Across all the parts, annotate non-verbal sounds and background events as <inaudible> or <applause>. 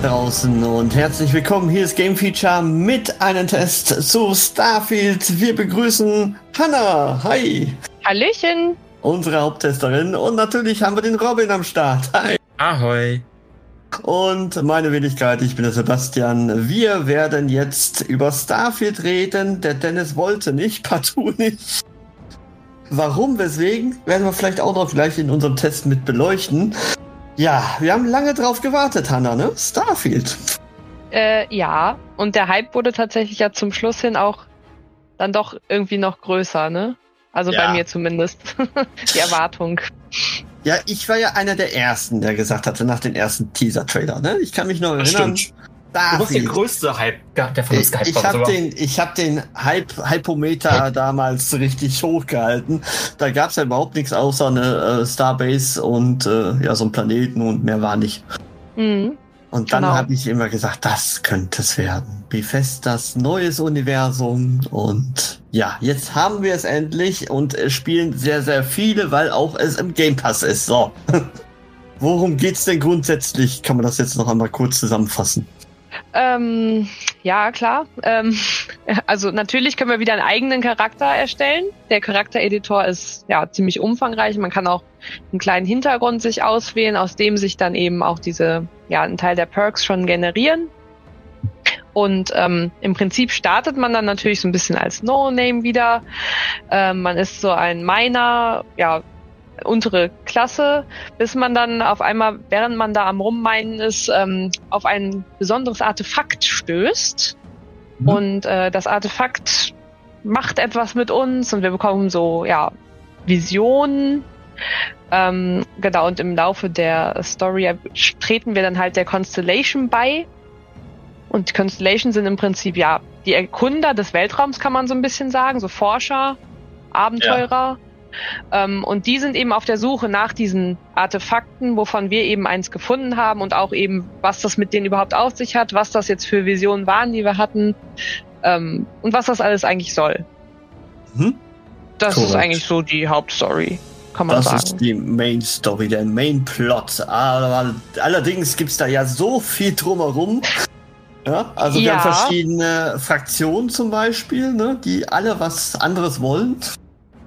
Da draußen und herzlich willkommen. Hier ist Game Feature mit einem Test zu Starfield. Wir begrüßen Hanna. Hi. Hallöchen. Unsere Haupttesterin. Und natürlich haben wir den Robin am Start. Hi. Ahoi. Und meine Wenigkeit, ich bin der Sebastian. Wir werden jetzt über Starfield reden. Der Dennis wollte nicht, <laughs> partout nicht. Warum, weswegen, werden wir vielleicht auch noch gleich in unserem Test mit beleuchten. Ja, wir haben lange drauf gewartet, Hanna, ne? Starfield. Äh, ja, und der Hype wurde tatsächlich ja zum Schluss hin auch dann doch irgendwie noch größer, ne? Also Ja. bei mir zumindest. <laughs> Die Erwartung. Ja, ich war ja einer der ersten, der gesagt hatte, nach den ersten Teaser-Trailer, ne? Ich kann mich noch erinnern. stimmt. Du warst der größte Hype, der von uns Ich, gehypt ich war. habe den, ich hab den Hype, Hypometer damals richtig hochgehalten. Da gab's ja überhaupt nichts außer eine äh, Starbase und äh, ja so ein Planeten und mehr war nicht. Mhm. Und dann Genau. habe ich immer gesagt, das könnte es werden. Bethesdas neues Universum und ja, jetzt haben wir es endlich und es spielen sehr, sehr viele, weil auch es im Game Pass ist. So. <laughs> Worum geht's denn grundsätzlich? Kann man das jetzt noch einmal kurz zusammenfassen? Ähm, ja, klar. Ähm, <laughs> also natürlich können wir wieder einen eigenen Charakter erstellen. Der Charaktereditor ist ja ziemlich umfangreich. Man kann auch einen kleinen Hintergrund sich auswählen, aus dem sich dann eben auch diese, ja, ein Teil der Perks schon generieren. Und ähm, im Prinzip startet man dann natürlich so ein bisschen als No-Name wieder. Ähm, man ist so ein Miner, ja, untere Klasse, bis man dann auf einmal, während man da am Rummeinen ist, ähm, auf ein besonderes Artefakt stößt. Mhm. Und äh, das Artefakt macht etwas mit uns und wir bekommen so, ja, Visionen. Ähm, genau, und im Laufe der Story treten wir dann halt der Constellation bei. Und die Constellation sind im Prinzip, ja, die Erkunder des Weltraums, kann man so ein bisschen sagen, so Forscher, Abenteurer. Ähm, und die sind eben auf der Suche nach diesen Artefakten, wovon wir eben eins gefunden haben und auch eben, was das mit denen überhaupt auf sich hat, was das jetzt für Visionen waren, die wir hatten ähm, und was das alles eigentlich soll. Mhm. Das ist Korrekt. eigentlich so die Hauptstory, kann man Das sagen. ist die Main Story, der Main Plot. Aber allerdings gibt's da ja so viel drumherum. Ja, also wir Ja. haben verschiedene Fraktionen zum Beispiel, ne, die alle was anderes wollen.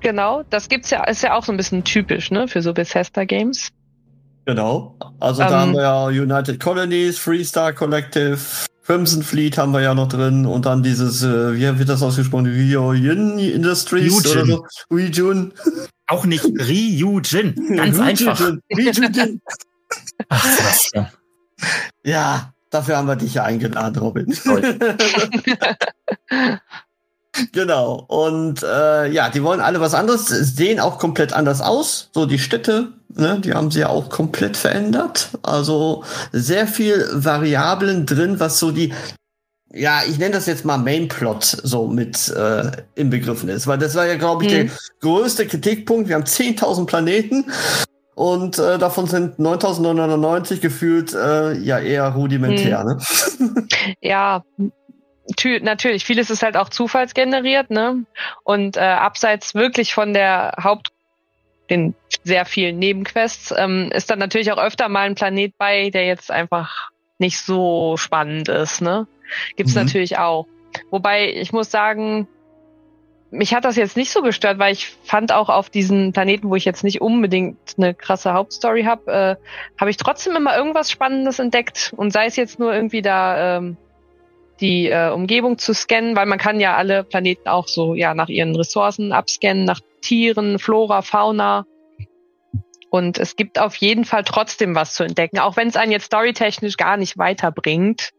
Genau, das gibt's ja, ist ja auch so ein bisschen typisch, ne, für so Bethesda Games. Genau. Also da Ähm. haben wir ja United Colonies, Freestar Collective, Crimson Fleet haben wir ja noch drin und dann dieses, äh, wie wird das ausgesprochen? Ryujin Industries Ryujin. oder so? Ryujin. Auch nicht Ryujin. Ganz einfach. Ryujin. <laughs> Ach, Sebastian. Ja, dafür haben wir dich ja eingeladen, Robin. <laughs> Genau. Und äh, ja, die wollen alle was anderes, sehen auch komplett anders aus. So die Städte, ne, die haben sie ja auch komplett verändert. Also sehr viel Variablen drin, was so die ja, ich nenne das jetzt mal Mainplot so mit äh, inbegriffen ist, weil das war ja, glaube ich, Mhm. der größte Kritikpunkt. Wir haben 10.000 Planeten und äh, davon sind 9.999 gefühlt äh, ja eher rudimentär. Ne? Ja, natürlich. Vieles ist halt auch zufallsgeneriert, ne? Und äh, abseits wirklich von der Haupt, den sehr vielen Nebenquests, ähm, ist dann natürlich auch öfter mal ein Planet bei, der jetzt einfach nicht so spannend ist, ne? Gibt's Mhm. natürlich auch. Wobei ich muss sagen, mich hat das jetzt nicht so gestört, weil ich fand auch auf diesen Planeten, wo ich jetzt nicht unbedingt eine krasse Hauptstory habe, äh, habe ich trotzdem immer irgendwas Spannendes entdeckt. Und sei es jetzt nur irgendwie da ähm, die äh, Umgebung zu scannen, weil man kann ja alle Planeten auch so ja nach ihren Ressourcen abscannen, nach Tieren, Flora, Fauna. Und es gibt auf jeden Fall trotzdem was zu entdecken, auch wenn es einen jetzt storytechnisch gar nicht weiterbringt.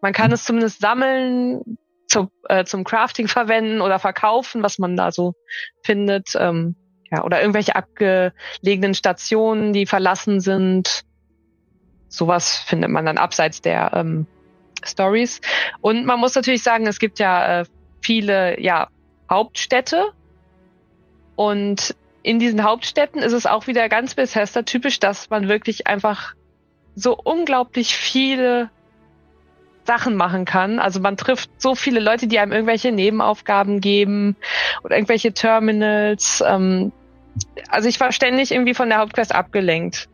Man kann es zumindest sammeln, zum, äh, zum Crafting verwenden oder verkaufen, was man da so findet. Ähm, ja, oder irgendwelche abgelegenen Stationen, die verlassen sind. Sowas findet man dann abseits der ähm, Stories. Und man muss natürlich sagen, es gibt ja äh, viele ja, Hauptstädte. Und in diesen Hauptstädten ist es auch wieder ganz Bethesda typisch, dass man wirklich einfach so unglaublich viele Sachen machen kann. Also man trifft so viele Leute, die einem irgendwelche Nebenaufgaben geben oder irgendwelche Terminals. Ähm, also ich war ständig irgendwie von der Hauptquest abgelenkt.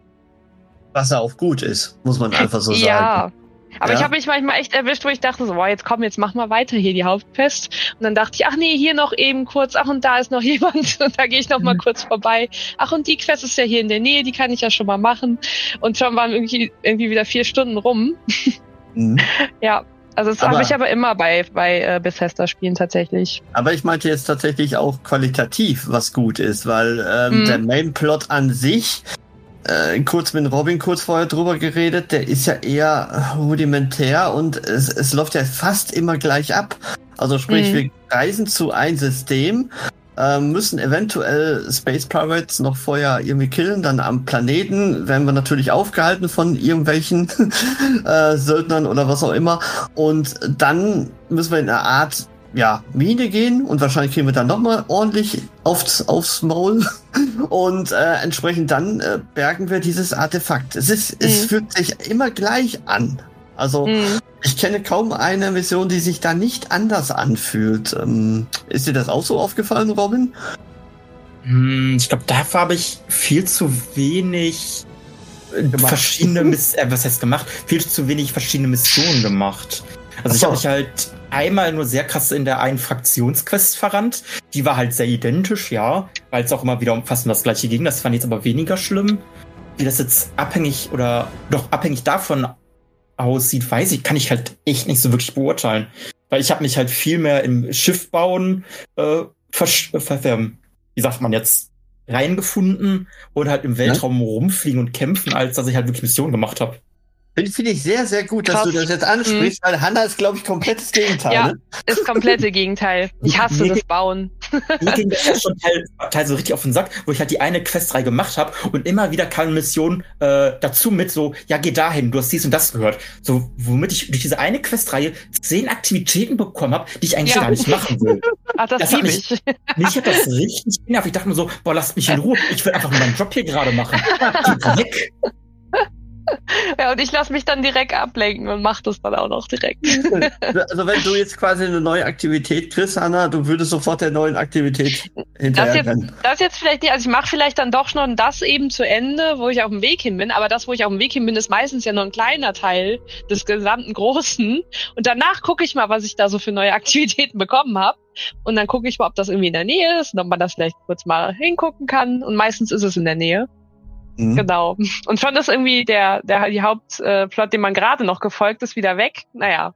Was ja auch gut ist, muss man einfach so sagen. Aber Ja. ich habe mich manchmal echt erwischt, wo ich dachte so, wow, jetzt komm, jetzt mach mal weiter hier die Hauptquest. Und dann dachte ich, ach nee, hier noch eben kurz, ach und da ist noch <laughs> jemand und da gehe ich noch mal kurz vorbei. Ach und die Quest ist ja hier in der Nähe, die kann ich ja schon mal machen. Und schon waren irgendwie, irgendwie wieder vier Stunden rum. Mhm. <laughs> Ja, also das habe ich aber immer bei, bei äh, Bethesda-Spielen tatsächlich. Aber ich meinte jetzt tatsächlich auch qualitativ, was gut ist, weil ähm, Mhm. der Mainplot an sich, äh, kurz mit Robin kurz vorher drüber geredet, der ist ja eher rudimentär und es, es läuft ja fast immer gleich ab. Also sprich, Mhm. wir reisen zu ein System, äh, müssen eventuell Space Pirates noch vorher irgendwie killen, dann am Planeten werden wir natürlich aufgehalten von irgendwelchen <laughs> äh, Söldnern oder was auch immer und dann müssen wir in eine Art ja, Mine gehen und wahrscheinlich kriegen wir dann nochmal ordentlich aufs, aufs Maul <laughs> und äh, entsprechend dann äh, bergen wir dieses Artefakt. Es ist, es Mhm. fühlt sich immer gleich an. Also Mhm. ich kenne kaum eine Mission, die sich da nicht anders anfühlt. Ähm, ist dir das auch so aufgefallen, Robin? Hm, Ich glaube, dafür habe ich viel zu wenig äh, Gemacht. verschiedene <laughs> Miss äh, was heißt gemacht? Viel zu wenig verschiedene Missionen gemacht. Also ich Ach habe so. mich halt einmal nur sehr krass in der einen Fraktionsquest verrannt. Die war halt sehr identisch, ja, weil es auch immer wieder um fast um das gleiche ging. Das fand ich jetzt aber weniger schlimm. Wie das jetzt abhängig oder doch abhängig davon aussieht, weiß ich, kann ich halt echt nicht so wirklich beurteilen. Weil ich habe mich halt viel mehr im Schiff bauen, äh, versch- äh, ver ähm, wie sagt man jetzt, reingefunden und halt im Weltraum rumfliegen und kämpfen, als dass ich halt wirklich Missionen gemacht habe. Finde find ich sehr, sehr gut, dass Krass. du das jetzt ansprichst, weil Hannah ist, glaube ich, komplettes Gegenteil. Ja. Ne? Ist komplette Gegenteil. Ich hasse Mir das Bauen. Mir ging das ja schon teil, teil so richtig auf den Sack, wo ich halt die eine Questreihe gemacht habe und immer wieder kam eine Mission äh, dazu mit so, ja, geh dahin, du hast dies und das gehört. So, womit ich durch diese eine Questreihe zehn Aktivitäten bekommen habe, die ich eigentlich Ja. gar nicht machen will. <laughs> Ach, das, Das hat liebe mich- ich. <laughs> Mich hat das richtig genervt. Ich dachte mir so, boah, lasst mich in Ruhe. Ich will einfach nur meinen Job hier gerade machen. Geht weg. Ja, und ich lasse mich dann direkt ablenken und mache das dann auch noch direkt. Also wenn du jetzt quasi eine neue Aktivität kriegst, Hannah, du würdest sofort der neuen Aktivität Das hinterher jetzt, rennen. das jetzt vielleicht nicht, also ich mache vielleicht dann doch schon das eben zu Ende, wo ich auf dem Weg hin bin, aber das, wo ich auf dem Weg hin bin, ist meistens ja nur ein kleiner Teil des gesamten Großen. Und danach gucke ich mal, was ich da so für neue <laughs> Aktivitäten bekommen habe. Und dann gucke ich mal, ob das irgendwie in der Nähe ist und ob man das vielleicht kurz mal hingucken kann. Und meistens ist es in der Nähe. Mhm. Genau. Und schon ist irgendwie der, der die Hauptplot, Plot, dem man gerade noch gefolgt ist, wieder weg. Naja.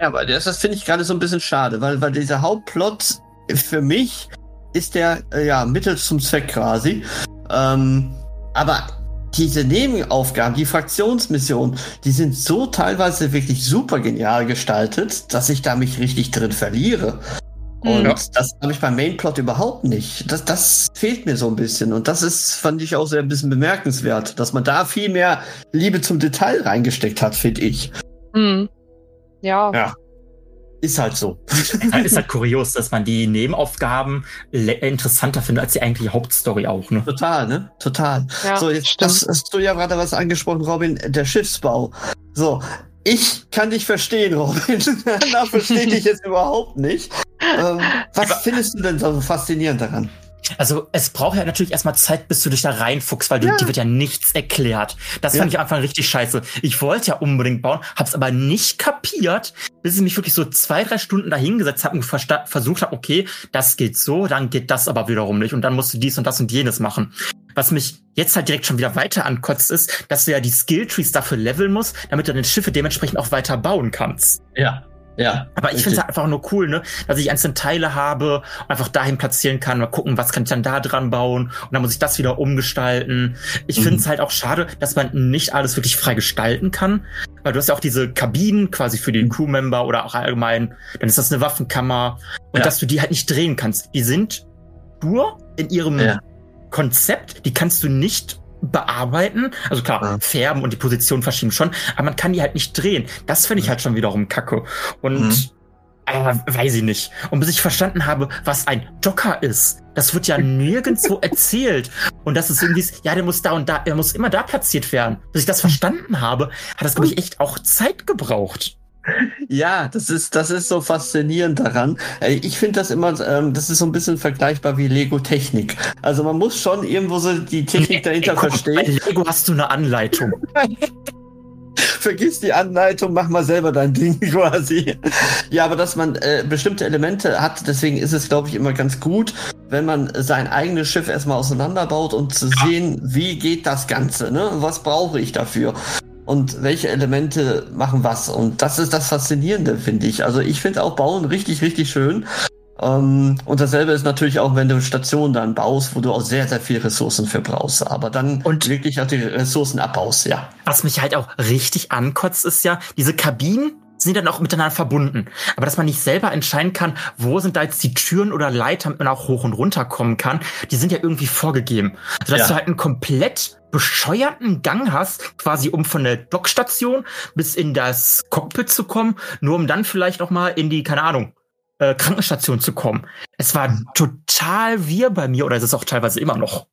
Ja, aber das, das finde ich gerade so ein bisschen schade, weil, weil dieser Hauptplot für mich ist der äh, ja Mittel zum Zweck quasi. Ähm, aber diese Nebenaufgaben, die Fraktionsmissionen, die sind so teilweise wirklich super genial gestaltet, dass ich da mich richtig drin verliere. Und Mhm. Ja. das habe ich beim Mainplot überhaupt nicht. Das, das fehlt mir so ein bisschen. Und das ist, fand ich auch sehr ein bisschen bemerkenswert, dass man da viel mehr Liebe zum Detail reingesteckt hat, finde ich. Hm. Ja. Ja. Ist halt so. Ist halt kurios, dass man die Nebenaufgaben interessanter findet als die eigentliche Hauptstory auch, ne? Total, ne? Total. ja so, jetzt stimmt. das, hast du ja gerade was angesprochen, Robin, der Schiffsbau. So, ich kann dich verstehen, <laughs> Robin. Na, verstehe dich jetzt überhaupt nicht. Ähm, was findest du denn so faszinierend daran? Also es braucht ja natürlich erstmal Zeit, bis du dich da reinfuchst, weil du, Ja. dir wird ja nichts erklärt. Das Ja. fand ich am Anfang richtig scheiße. Ich wollte ja unbedingt bauen, hab's aber nicht kapiert, bis ich mich wirklich so zwei, drei Stunden da hingesetzt habe und versucht habe, okay, das geht so, dann geht das aber wiederum nicht und dann musst du dies und das und jenes machen. Was mich jetzt halt direkt schon wieder weiter ankotzt, ist, dass du ja die Skilltrees dafür leveln musst, damit du deine Schiffe dementsprechend auch weiter bauen kannst. Ja. Ja. Aber ich finde es halt einfach nur cool, ne, dass ich einzelne Teile habe und einfach dahin platzieren kann, mal gucken, was kann ich dann da dran bauen und dann muss ich das wieder umgestalten. Ich mhm. finde es halt auch schade, dass man nicht alles wirklich frei gestalten kann, weil du hast ja auch diese Kabinen quasi für den Crewmember oder auch allgemein, dann ist das eine Waffenkammer und ja. dass du die halt nicht drehen kannst. Die sind nur in ihrem ja. Konzept, die kannst du nicht bearbeiten. Also klar, ja. färben und die Position verschieben schon, aber man kann die halt nicht drehen. Das finde ich halt schon wiederum kacke. Und mhm. äh, weiß ich nicht. Und bis ich verstanden habe, was ein Docker ist, das wird ja nirgendwo <laughs> erzählt. Und das ist irgendwie, ja, der muss da und da, er muss immer da platziert werden. Bis ich das verstanden habe, hat das, glaube ich, echt auch Zeit gebraucht. Ja, das ist, das ist so faszinierend daran. Ich finde das immer, ähm, das ist so ein bisschen vergleichbar wie Lego-Technik. Also man muss schon irgendwo so die Technik dahinter Ey, verstehen. Bei Lego hast du eine Anleitung. <laughs> Vergiss die Anleitung, mach mal selber dein Ding <laughs> quasi. Ja, aber dass man äh, bestimmte Elemente hat, deswegen ist es, glaube ich, immer ganz gut, wenn man sein eigenes Schiff erstmal auseinanderbaut und zu sehen, wie geht das Ganze, ne? Was brauche ich dafür? Und welche Elemente machen was. Und das ist das Faszinierende, finde ich. Also ich finde auch Bauen richtig, richtig schön. Ähm, und dasselbe ist natürlich auch, wenn du Stationen dann baust, wo du auch sehr, sehr viel Ressourcen für brauchst. Aber dann und wirklich auch die Ressourcen abbaust, ja. Was mich halt auch richtig ankotzt, ist ja, diese Kabinen sind dann auch miteinander verbunden. Aber dass man nicht selber entscheiden kann, wo sind da jetzt die Türen oder Leiter, damit man auch hoch und runter kommen kann, die sind ja irgendwie vorgegeben. Sodass ja. du halt einen komplett bescheuerten Gang hast, quasi um von der Dockstation bis in das Cockpit zu kommen, nur um dann vielleicht noch mal in die, keine Ahnung, äh, Krankenstation zu kommen. Es war total wir bei mir oder ist es auch teilweise immer noch.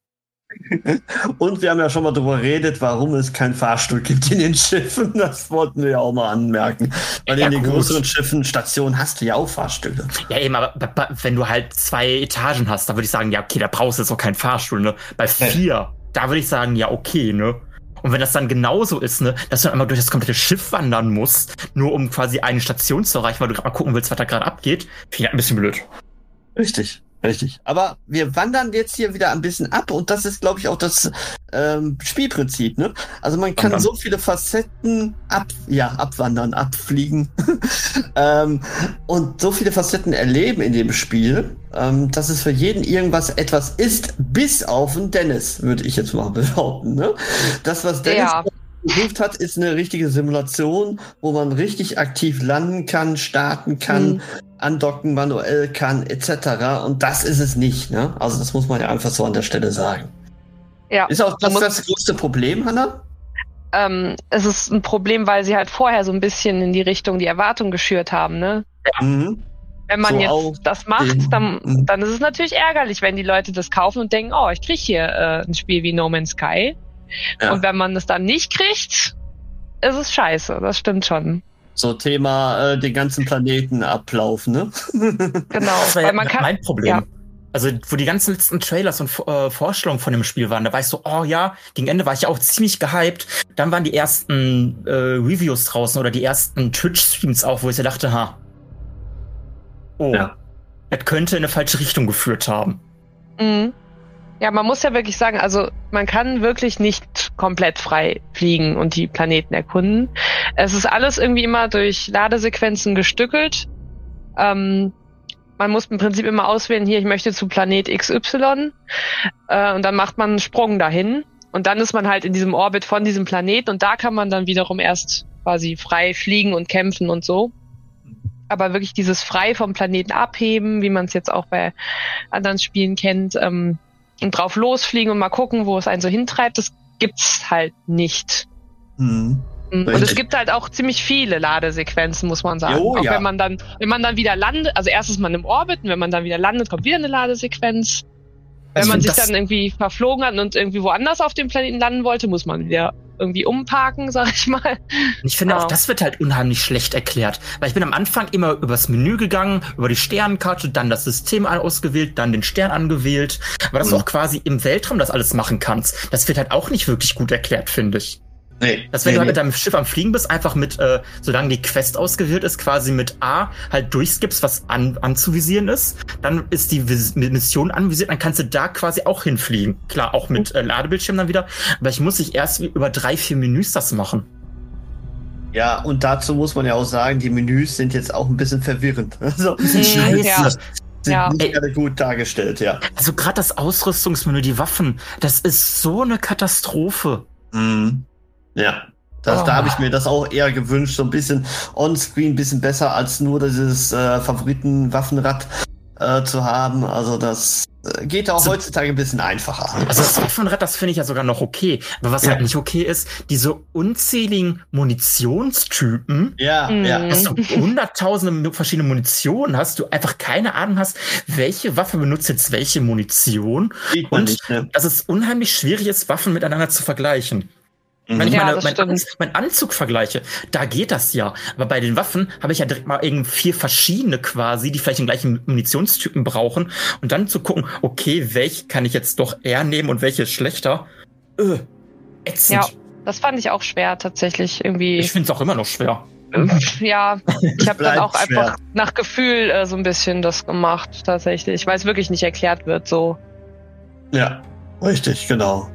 Und wir haben ja schon mal darüber geredet, warum es kein Fahrstuhl gibt in den Schiffen. Das wollten wir ja auch mal anmerken. Weil ja, in den gut. größeren Schiffen, Stationen hast du ja auch Fahrstühle. Ja, eben, aber wenn du halt zwei Etagen hast, da würde ich sagen, ja, okay, da brauchst du jetzt auch keinen Fahrstuhl, ne? Bei vier, da würde ich sagen, ja, okay, ne? Und wenn das dann genauso ist, ne, dass du einmal durch das komplette Schiff wandern musst, nur um quasi eine Station zu erreichen, weil du gerade mal gucken willst, was da gerade abgeht, finde ich ein bisschen blöd. Richtig. Richtig. Aber wir wandern jetzt hier wieder ein bisschen ab und das ist, glaube ich, auch das ähm, Spielprinzip. Ne? Also man kann wandern. so viele Facetten ab, ja, abwandern, abfliegen <laughs> ähm, und so viele Facetten erleben in dem Spiel, ähm, dass es für jeden irgendwas etwas ist, bis auf ein Dennis, würde ich jetzt mal <laughs> behaupten. Ne? Das, was Dennis ja gesucht hat, ist eine richtige Simulation, wo man richtig aktiv landen kann, starten kann, mhm. Andocken manuell kann, etc. Und das ist es nicht. Ne? Also das muss man ja einfach so an der Stelle sagen. Ja. Ist auch das das größte Problem, Hanna? Ähm, es ist ein Problem, weil sie halt vorher so ein bisschen in die Richtung die Erwartung geschürt haben. Ne? Ja. Mhm. Wenn man so jetzt das macht, dann, mhm. dann ist es natürlich ärgerlich, wenn die Leute das kaufen und denken, oh, ich krieg hier äh, ein Spiel wie No Man's Sky. Ja. Und wenn man es dann nicht kriegt, ist es scheiße. Das stimmt schon. So Thema äh, den ganzen Planeten ablaufen, ne? <laughs> genau. Das war ja man kann, mein Problem. Ja. Also, wo die ganzen letzten Trailers und äh, Vorstellungen von dem Spiel waren, da war ich so, oh ja, gegen Ende war ich auch ziemlich gehypt. Dann waren die ersten äh, Reviews draußen oder die ersten Twitch-Streams auch, wo ich so dachte, ha. Oh, ja. das könnte in eine falsche Richtung geführt haben. Mhm. Ja, man muss ja wirklich sagen, also man kann wirklich nicht komplett frei fliegen und die Planeten erkunden. Es ist alles irgendwie immer durch Ladesequenzen gestückelt. Ähm, man muss im Prinzip immer auswählen, hier, ich möchte zu Planet XY. Äh, und dann macht man einen Sprung dahin. Und dann ist man halt in diesem Orbit von diesem Planeten und da kann man dann wiederum erst quasi frei fliegen und kämpfen und so. Aber wirklich dieses frei vom Planeten abheben, wie man es jetzt auch bei anderen Spielen kennt, ähm, drauf losfliegen und mal gucken, wo es einen so hintreibt, das gibt's halt nicht. Mhm. Und es gibt halt auch ziemlich viele Ladesequenzen, muss man sagen. Jo, auch ja. wenn man dann, wenn man dann wieder landet, also erst ist man im Orbit und wenn man dann wieder landet, kommt wieder eine Ladesequenz. Wenn also man sich dann irgendwie verflogen hat und irgendwie woanders auf dem Planeten landen wollte, muss man wieder irgendwie umparken, <laughs> sag ich mal. Ich finde auch, das wird halt unheimlich schlecht erklärt. Weil ich bin am Anfang immer übers Menü gegangen, über die Sternenkarte, dann das System ausgewählt, dann den Stern angewählt. Aber dass mhm. du auch quasi im Weltraum das alles machen kannst, das wird halt auch nicht wirklich gut erklärt, finde ich. Nee. Dass wenn nee, du halt nee. mit deinem Schiff am Fliegen bist, einfach mit, äh, solange die Quest ausgewählt ist, quasi mit A halt durchskippst, was an, anzuvisieren ist. Dann ist die Vis Mission anvisiert, dann kannst du da quasi auch hinfliegen. Klar, auch mit äh, Ladebildschirm dann wieder. Aber ich muss nicht erst über drei, vier Menüs das machen. Ja, und dazu muss man ja auch sagen, die Menüs sind jetzt auch ein bisschen verwirrend. <laughs> Also, <laughs> sind scheiße. ja. sind Ja. nicht gerade gut dargestellt, ja. Also gerade das Ausrüstungsmenü, die Waffen, das ist so eine Katastrophe. Mhm. Ja. Das, Oh. Da habe ich mir das auch eher gewünscht, so ein bisschen on-screen, ein bisschen besser als nur dieses äh, Favoriten-Waffenrad äh, zu haben. Also das äh, geht auch So- heutzutage ein bisschen einfacher. Also das Waffenrad, das finde ich ja sogar noch okay. Aber was Ja. halt nicht okay ist, diese unzähligen Munitionstypen, Ja, Mhm. ja. dass du hunderttausende verschiedene Munition hast, du einfach keine Ahnung hast, welche Waffe benutzt jetzt welche Munition. Sieht man Und nicht, ne? dass es unheimlich schwierig ist, Waffen miteinander zu vergleichen. Wenn ich Ja, meine, das mein, mein Anzug vergleiche, da geht das ja. Aber bei den Waffen habe ich ja direkt mal irgendwie vier verschiedene quasi, die vielleicht den gleichen Munitionstypen brauchen. Und dann zu gucken, okay, welche kann ich jetzt doch eher nehmen und welche ist schlechter. Äh, ätzend. Ja. Das fand ich auch schwer tatsächlich irgendwie. Ich finde es auch immer noch schwer. ja, ich habe <laughs> dann auch schwer. einfach nach Gefühl äh, so ein bisschen das gemacht tatsächlich, weil es wirklich nicht erklärt wird so. Ja, richtig, genau.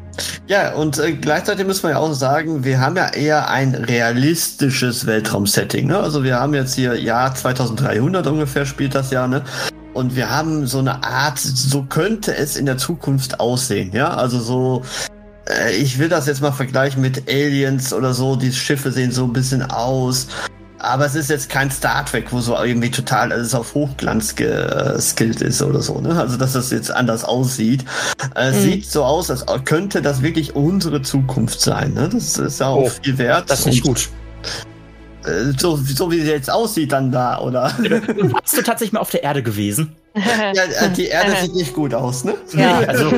Ja, und äh, gleichzeitig müssen wir ja auch sagen, wir haben ja eher ein realistisches Weltraumsetting. Ne? Also wir haben jetzt hier Jahr 2300 ungefähr spielt das Jahr, ne? Und wir haben so eine Art, so könnte es in der Zukunft aussehen, ja? Also so, äh, ich will das jetzt mal vergleichen mit Aliens oder so. Die Schiffe sehen so ein bisschen aus. Aber es ist jetzt kein Star Trek, wo so irgendwie total alles auf Hochglanz geskillt ist oder so, ne? Also, dass das jetzt anders aussieht. Äh, Es Mhm. sieht so aus, als könnte das wirklich unsere Zukunft sein, ne? Das ist ja auch Oh, viel wert. Das ist nicht gut. Äh, so, so wie sie jetzt aussieht dann da, oder? <laughs> Warst du tatsächlich mal auf der Erde gewesen? <laughs> ja, äh, die Erde sieht nicht gut aus, ne? Ja. Nee, <laughs> also.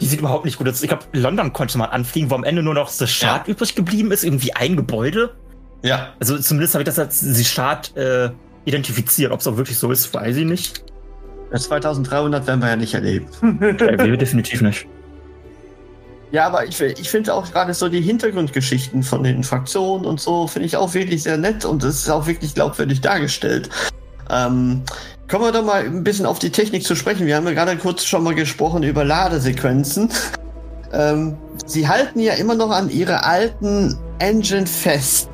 Die sieht überhaupt nicht gut aus. Ich glaube, London konnte man anfliegen, wo am Ende nur noch The Shard übrig geblieben ist, irgendwie ein Gebäude. Ja. Also zumindest habe ich das als The Shard äh, identifiziert. Ob es auch wirklich so ist, weiß ich nicht. 2300 werden wir ja nicht erleben. <laughs> Äh, wir definitiv nicht. Ja, aber ich, ich finde auch gerade so die Hintergrundgeschichten von den Fraktionen und so, finde ich auch wirklich sehr nett und es ist auch wirklich glaubwürdig dargestellt. Ähm, kommen wir doch mal ein bisschen auf die Technik zu sprechen. Wir haben ja gerade kurz schon mal gesprochen über Ladesequenzen. Ähm, sie halten ja immer noch an ihre alten Engine fest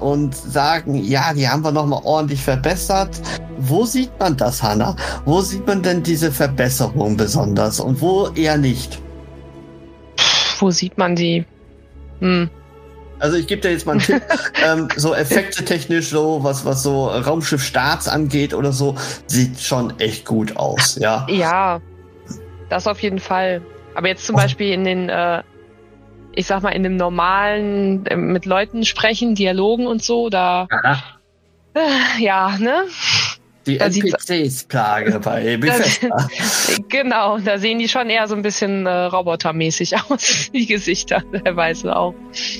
und sagen, ja, die haben wir noch mal ordentlich verbessert. Wo sieht man das, Hanna? Wo sieht man denn diese Verbesserung besonders und wo eher nicht? Wo sieht man die? Hm. Also ich gebe dir jetzt mal einen Tipp, <laughs> ähm, so Effekte technisch, so was, was so Raumschiff-Starts angeht oder so, sieht schon echt gut aus, ja. Ja, das auf jeden Fall. Aber jetzt zum Oh. Beispiel in den, äh, ich sag mal, in dem normalen, äh, mit Leuten sprechen, Dialogen und so, da, äh, ja, ne? Die NPCs-Plage bei <laughs> Bethesda. Genau, da sehen die schon eher so ein bisschen äh, robotermäßig <laughs> aus, die Gesichter teilweise auch.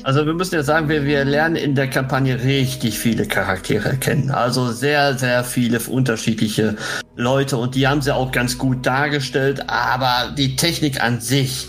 Also wir müssen ja sagen, wir, wir lernen in der Kampagne richtig viele Charaktere kennen. Also sehr, sehr viele unterschiedliche Leute und die haben sie auch ganz gut dargestellt, aber die Technik an sich.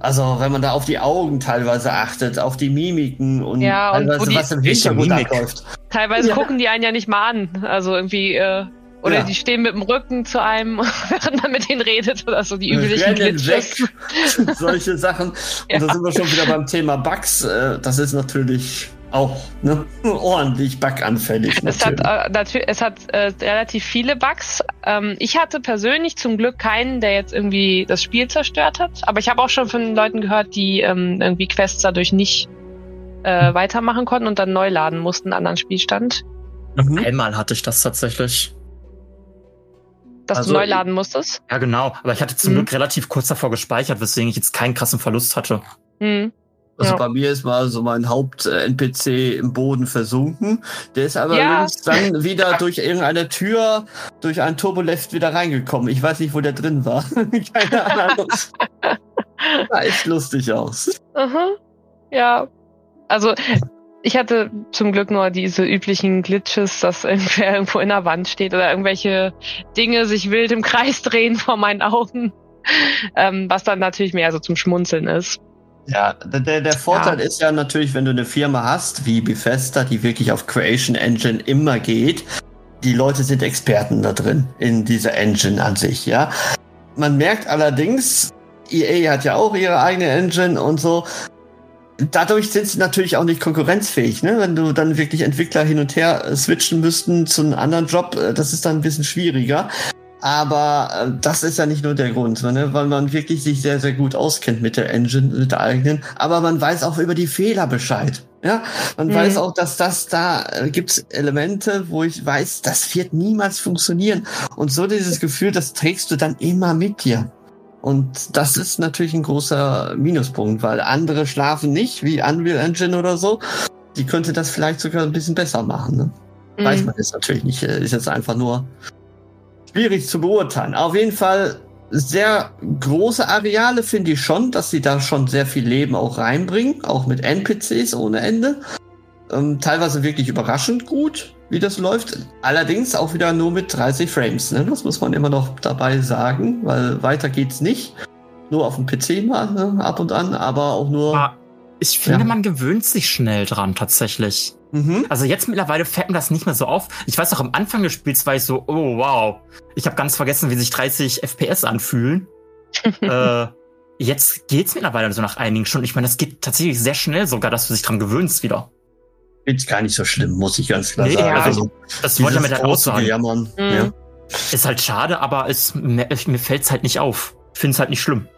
Also wenn man da auf die Augen teilweise achtet, auf die Mimiken und Ja, und teilweise die- was im Hintergrund abläuft. Teilweise Ja. gucken die einen ja nicht mal an. Also irgendwie, äh, oder Ja. die stehen mit dem Rücken zu einem, <laughs> während man mit denen redet oder so, die üblichen Glitches. weg, <laughs> solche Sachen. <laughs> Ja. Und da sind wir schon wieder beim Thema Bugs. Äh, Das ist natürlich auch ne, ordentlich buganfällig. Es hat, natürlich. äh, es hat äh, relativ viele Bugs. Ähm, ich hatte persönlich zum Glück keinen, der jetzt irgendwie das Spiel zerstört hat. Aber ich habe auch schon von Leuten gehört, die ähm, irgendwie Quests dadurch nicht äh, weitermachen konnten und dann neu laden mussten, einen anderen Spielstand. Mhm. Einmal hatte ich das tatsächlich. Dass Also du neu laden musstest. Ja, genau. Aber ich hatte zum Mhm. Glück relativ kurz davor gespeichert, weswegen ich jetzt keinen krassen Verlust hatte. Hm. Also Ja. bei mir ist mal so mein Haupt-NPC im Boden versunken. Der ist aber Ja. dann <laughs> wieder durch irgendeine Tür, durch ein Turbolift wieder reingekommen. Ich weiß nicht, wo der drin war. <laughs> Keine Ahnung. <laughs> Sah echt lustig aus. Aha. Ja. Also ich hatte zum Glück nur diese üblichen Glitches, dass irgendwer irgendwo in der Wand steht oder irgendwelche Dinge sich wild im Kreis drehen vor meinen Augen. Ähm, was dann natürlich mehr so zum Schmunzeln ist. Ja, der, der Vorteil Ja. ist ja natürlich, wenn du eine Firma hast wie Bethesda, die wirklich auf Creation Engine immer geht, die Leute sind Experten da drin, in dieser Engine an sich, ja. Man merkt allerdings, EA hat ja auch ihre eigene Engine und so. dadurch sind sie natürlich auch nicht konkurrenzfähig, ne? Wenn du dann wirklich Entwickler hin und her äh, switchen müssten zu einem anderen Job, äh, das ist dann ein bisschen schwieriger. Aber äh, das ist ja nicht nur der Grund, ne? weil man wirklich sich sehr, sehr gut auskennt mit der Engine, mit der eigenen. Aber man weiß auch über die Fehler Bescheid. Ja, man mhm. weiß auch, dass das da äh, gibt's Elemente, wo ich weiß, das wird niemals funktionieren. Und so dieses Gefühl, das trägst du dann immer mit dir. Und das ist natürlich ein großer Minuspunkt, weil andere schlafen nicht, wie Unreal Engine oder so. Die könnte das vielleicht sogar ein bisschen besser machen. Ne? Mhm. Weiß man jetzt natürlich nicht. Äh, ist jetzt einfach nur schwierig zu beurteilen. Auf jeden Fall sehr große Areale finde ich schon, dass sie da schon sehr viel Leben auch reinbringen, auch mit NPCs ohne Ende. Ähm, teilweise wirklich überraschend gut, wie das läuft. Allerdings auch wieder nur mit 30 Frames. Ne? Das muss man immer noch dabei sagen, weil weiter geht's nicht. Nur auf dem PC mal ne? ab und an, aber auch nur. Ah, ich finde, ja. man gewöhnt sich schnell dran tatsächlich. Mhm. Also jetzt mittlerweile fällt mir das nicht mehr so auf. Ich weiß auch am Anfang des Spiels war ich so, oh wow, ich habe ganz vergessen, wie sich 30 FPS anfühlen. <laughs> äh, jetzt geht's mittlerweile so nach einigen Stunden. Ich meine, das geht tatsächlich sehr schnell sogar, dass du dich dran gewöhnst wieder. Ist gar nicht so schlimm, muss ich ganz klar nee, sagen. Ja, also, das wollte damit halt auch sagen. Mhm. Ja. Ist halt schade, aber es, mir, mir fällt's halt nicht auf. Find's halt nicht schlimm.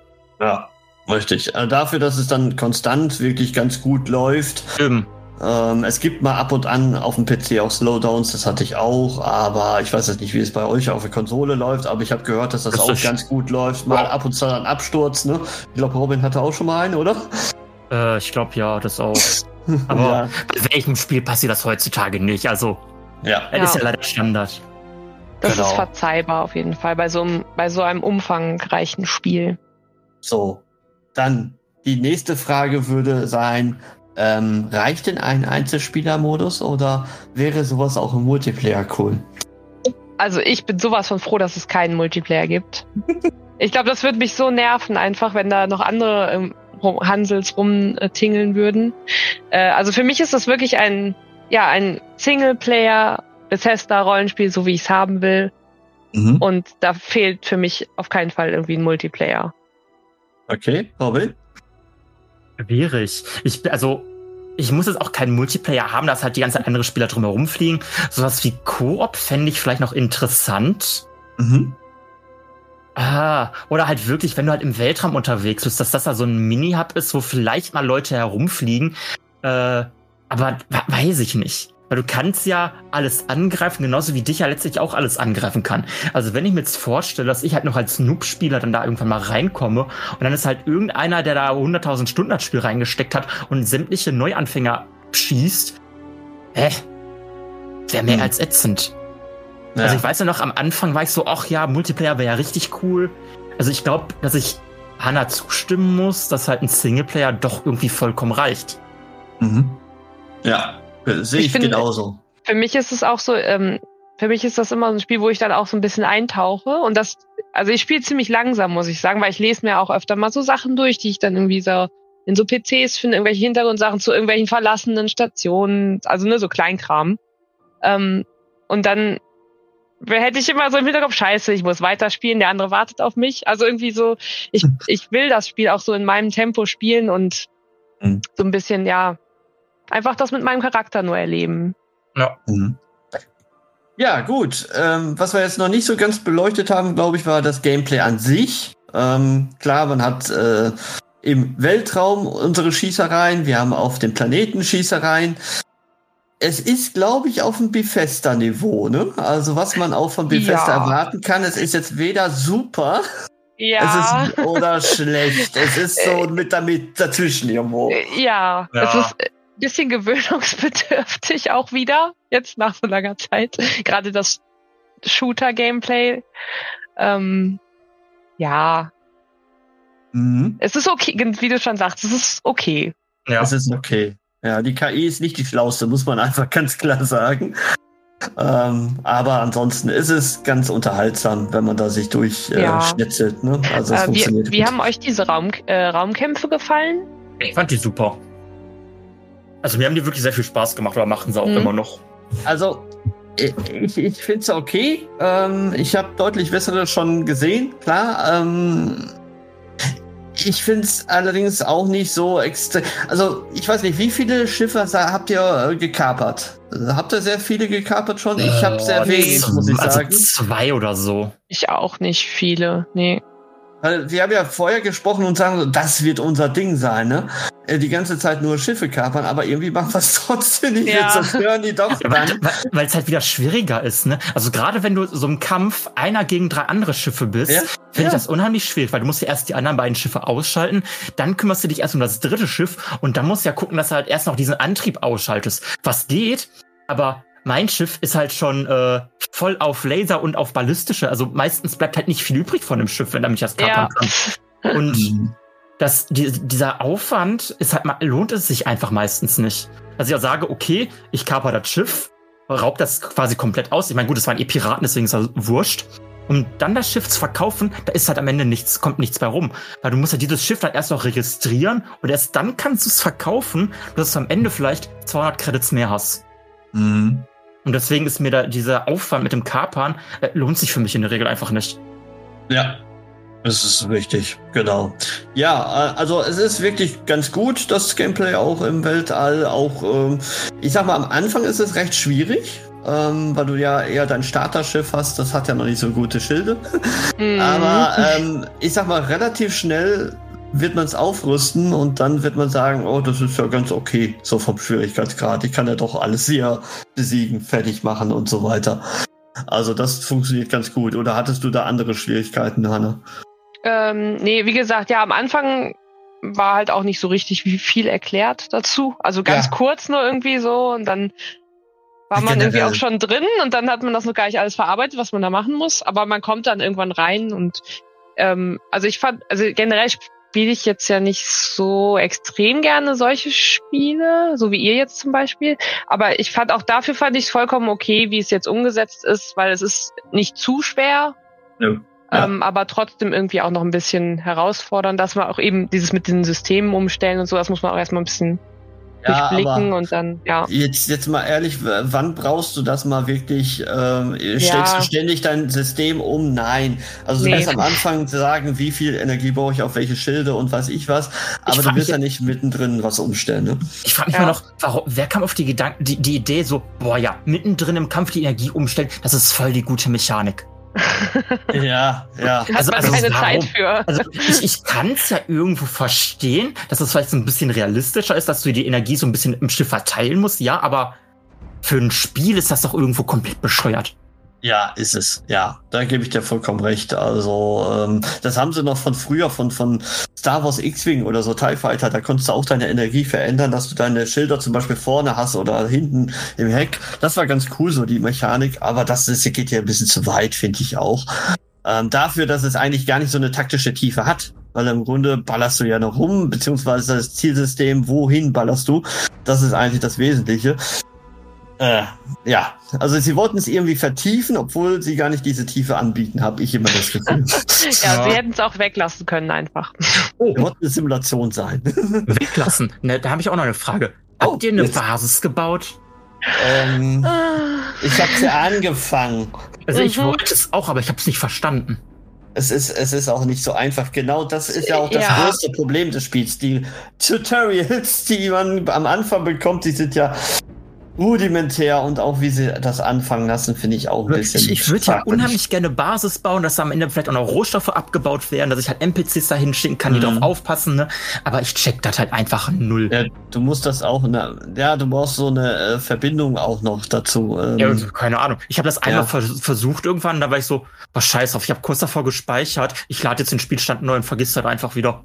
Ja, richtig. Also dafür, dass es dann konstant wirklich ganz gut läuft. Eben ähm, es gibt mal ab und an auf dem PC auch Slowdowns, das hatte ich auch, aber ich weiß jetzt nicht, wie es bei euch auf der Konsole läuft, aber ich habe gehört, dass das, das auch ganz gut läuft. Mal ab und zu ein Absturz, ne? Ich glaube, Robin hatte auch schon mal einen, oder? Äh, ich glaube ja, das auch. <laughs> Aber ja. bei welchem Spiel passiert das heutzutage nicht? Also, ja. das ja. ist ja leider Standard. Das genau. ist verzeihbar auf jeden Fall bei so einem, bei so einem umfangreichen Spiel. So, dann die nächste Frage würde sein, ähm, reicht denn ein Einzelspielermodus oder wäre sowas auch im Multiplayer cool? Also ich bin sowas von froh, dass es keinen Multiplayer gibt. ich glaube, das würde mich so nerven, einfach, wenn da noch andere ähm, Hansels rumtingeln würden. Äh, also für mich ist das wirklich ein, ja, ein Singleplayer Bethesda-Rollenspiel, so wie ich es haben will. Mhm. Und da fehlt für mich auf keinen Fall irgendwie ein Multiplayer. Okay, Robin? Schwierig. Ich, also, ich muss jetzt auch keinen Multiplayer haben, dass halt die ganze andere Spieler drumherum fliegen. Sowas wie Koop fände ich vielleicht noch interessant. Mhm. Ah, oder halt wirklich, wenn du halt im Weltraum unterwegs bist, dass das da so ein Mini-Hub ist, wo vielleicht mal Leute herumfliegen. Äh, aber weiß ich nicht. Weil du kannst ja alles angreifen, genauso wie dich ja letztlich auch alles angreifen kann. Also wenn ich mir jetzt vorstelle, dass ich halt noch als Noob-Spieler dann da irgendwann mal reinkomme und dann ist halt irgendeiner, der da 100.000 Stunden das Spiel reingesteckt hat und sämtliche Neuanfänger schießt, hä? Wäre mehr hm. als ätzend. Ja. Also ich weiß ja noch, am Anfang war ich so, ach ja, Multiplayer wäre ja richtig cool. Also ich glaube, dass ich Hannah zustimmen muss, dass halt ein Singleplayer doch irgendwie vollkommen reicht. Mhm. Ja, Sehe ich, ich find, genauso. Für mich ist es auch so, ähm, für mich ist das immer so ein Spiel, wo ich dann auch so ein bisschen eintauche. Und das, also ich spiele ziemlich langsam, muss ich sagen, weil ich lese mir auch öfter mal so Sachen durch, die ich dann irgendwie so in so PCs finde, irgendwelche Hintergrundsachen zu irgendwelchen verlassenen Stationen, also ne, so Kleinkram. Ähm, und dann hätte ich immer so im Hinterkopf, scheiße, ich muss weiterspielen, der andere wartet auf mich. Also irgendwie so, ich, <laughs> ich will das Spiel auch so in meinem Tempo spielen und mhm. so ein bisschen, ja, einfach das mit meinem Charakter nur erleben. Ja. Mhm. Ja, gut. Ähm, was wir jetzt noch nicht so ganz beleuchtet haben, glaube ich, war das Gameplay an sich. Ähm, klar, man hat äh, im Weltraum unsere Schießereien, wir haben auf dem Planeten Schießereien. Es ist, glaube ich, auf dem Bethesda-Niveau, ne? Also was man auch von Bethesda ja. erwarten kann, es ist jetzt weder super ja. Es ist, oder schlecht. Es ist so mit damit dazwischen irgendwo. Ja, ja. es ist bisschen gewöhnungsbedürftig auch wieder, jetzt nach so langer Zeit. Gerade das Shooter-Gameplay. Ähm, ja. Mhm. Es ist okay, wie du schon sagst, es ist okay. Ja, es ist okay. Ja, die KI ist nicht die schlauste, muss man <laughs> einfach ganz klar sagen. Ähm, aber ansonsten ist es ganz unterhaltsam, wenn man da sich durchschnetzelt. Äh, ja. ne? Also es äh, funktioniert wie, wie haben euch diese Raum, äh, Raumkämpfe gefallen? Ich fand die super. Also mir haben die wirklich sehr viel Spaß gemacht, aber machen sie auch mhm. immer noch. Also ich, ich finde es okay. Ähm, ich habe deutlich bessere schon gesehen, klar. Ähm, Ich finde es allerdings auch nicht so extrem. Also, ich weiß nicht, wie viele Schiffe habt ihr äh, gekapert? Also, Habt ihr sehr viele gekapert schon? Ich habe sehr Äh, wenig, muss ich also sagen. zwei oder so. Ich auch nicht viele. Nee. Weil wir haben ja vorher gesprochen und sagen, so, das wird unser Ding sein, ne? Äh, Die ganze Zeit nur Schiffe kapern, aber irgendwie machen wir es <laughs> trotzdem nicht. Wir Ja. zerstören die doch dann. weil es halt wieder schwieriger ist, ne? Also gerade wenn du so im Kampf einer gegen drei andere Schiffe bist, Ja. finde Ja. ich das unheimlich schwierig, weil du musst ja erst die anderen beiden Schiffe ausschalten, dann kümmerst du dich erst um das dritte Schiff und dann musst du ja gucken, dass du halt erst noch diesen Antrieb ausschaltest. Was geht, aber mein Schiff ist halt schon äh, voll auf Laser und auf ballistische. Also meistens bleibt halt nicht viel übrig von dem Schiff, wenn er mich das kapern Ja. kann. Und Mhm. das, die, dieser Aufwand ist halt, lohnt es sich einfach meistens nicht. Also ich ja sage, okay, ich kaper das Schiff, raub das quasi komplett aus. Ich meine, gut, es waren eh Piraten, deswegen ist das wurscht. Um dann das Schiff zu verkaufen, da ist halt am Ende nichts, kommt nichts bei rum. Weil du musst ja dieses Schiff dann erst noch registrieren und erst dann kannst du es verkaufen, dass du am Ende vielleicht 200 Credits mehr hast. Mhm. Und deswegen ist mir da dieser Aufwand mit dem Kapern, äh, lohnt sich für mich in der Regel einfach nicht. Ja, das ist richtig, genau. Ja, äh, also es ist wirklich ganz gut, das Gameplay auch im Weltall. Auch, ähm, ich sag mal, am Anfang ist es recht schwierig, ähm, weil du ja eher dein Starterschiff hast. Das hat ja noch nicht so gute Schilde. Mhm. Aber ähm, ich sag mal, relativ schnell wird man es aufrüsten und dann wird man sagen, oh, das ist ja ganz okay, so vom Schwierigkeitsgrad. Ich kann ja doch alles hier besiegen, fertig machen und so weiter. Also das funktioniert ganz gut. Oder hattest du da andere Schwierigkeiten, Hanna? Ähm, nee, wie gesagt, ja, am Anfang war halt auch nicht so richtig wie viel erklärt dazu. Also ganz Ja. kurz nur irgendwie so und dann war man Generell. irgendwie auch schon drin und dann hat man das noch gar nicht alles verarbeitet, was man da machen muss. Aber man kommt dann irgendwann rein und ähm, also ich fand, also generell spiele ich jetzt ja nicht so extrem gerne solche Spiele, so wie ihr jetzt zum Beispiel. Aber ich fand auch dafür fand ich es vollkommen okay, wie es jetzt umgesetzt ist, weil es ist nicht zu schwer. Ja. Ja. Ähm, aber trotzdem irgendwie auch noch ein bisschen herausfordern, dass man auch eben dieses mit den Systemen umstellen und so, das muss man auch erstmal ein bisschen Ja, durchblicken aber und dann, ja. jetzt, jetzt mal ehrlich, wann brauchst du das mal wirklich? Ähm, stellst Ja. du ständig dein System um? Nein. Also du Nee. wirst am Anfang sagen, wie viel Energie brauche ich auf welche Schilde und weiß ich was. Aber du frag wirst ja nicht mittendrin was umstellen. Ne? Ich frage mich Ja. mal noch, warum, wer kam auf die Gedanken, die, die Idee so, boah ja, mittendrin im Kampf die Energie umstellen, das ist voll die gute Mechanik. Ja, ja. Hat Also- man also keine warum? Zeit für. Also ich, ich kann es ja irgendwo verstehen, dass es vielleicht so ein bisschen realistischer ist, dass du die Energie so ein bisschen im Schiff verteilen musst, ja, aber für ein Spiel ist das doch irgendwo komplett bescheuert. Ja, ist es. Ja, da gebe ich dir vollkommen recht. Also, ähm, das haben sie noch von früher, von, von Star Wars X-Wing oder so, TIE Fighter. Da konntest du auch deine Energie verändern, dass du deine Schilder zum Beispiel vorne hast oder hinten im Heck. Das war ganz cool, so die Mechanik. Aber das ist, geht ja ein bisschen zu weit, finde ich auch. Ähm, dafür, dass es eigentlich gar nicht so eine taktische Tiefe hat. Weil im Grunde ballerst du ja noch rum, beziehungsweise das Zielsystem, wohin ballerst du? Das ist eigentlich das Wesentliche. Äh, ja, also sie wollten es irgendwie vertiefen, obwohl sie gar nicht diese Tiefe anbieten, habe ich immer das Gefühl. Ja, <laughs> Ja. sie hätten es auch weglassen können einfach. Sie wollten eine Simulation sein. <laughs> Weglassen. Ne, da habe ich auch noch eine Frage. Oh, Habt ihr eine jetzt. Basis gebaut? ähm, ich habe sie angefangen. Also ich Mhm. wollte es auch, aber ich habe es nicht verstanden. Es ist, es ist auch nicht so einfach. Genau das ist ja auch das Ja. größte Problem des Spiels. Die Tutorials, die man am Anfang bekommt, die sind ja rudimentär und auch wie sie das anfangen lassen, finde ich auch ein bisschen. Ich, würde ja unheimlich gerne Basis bauen, dass da am Ende vielleicht auch noch Rohstoffe abgebaut werden, dass ich halt NPCs da hinschicken kann, die Mhm. drauf aufpassen, ne? Aber ich check das halt einfach null. Ja, du musst das auch, ne, ja, du brauchst so eine äh, Verbindung auch noch dazu. Ähm, Ja, also, keine Ahnung. Ich habe das einmal Ja. vers versucht irgendwann, da war ich so, was scheiß auf, ich habe kurz davor gespeichert, ich lade jetzt den Spielstand neu und vergiss das einfach wieder.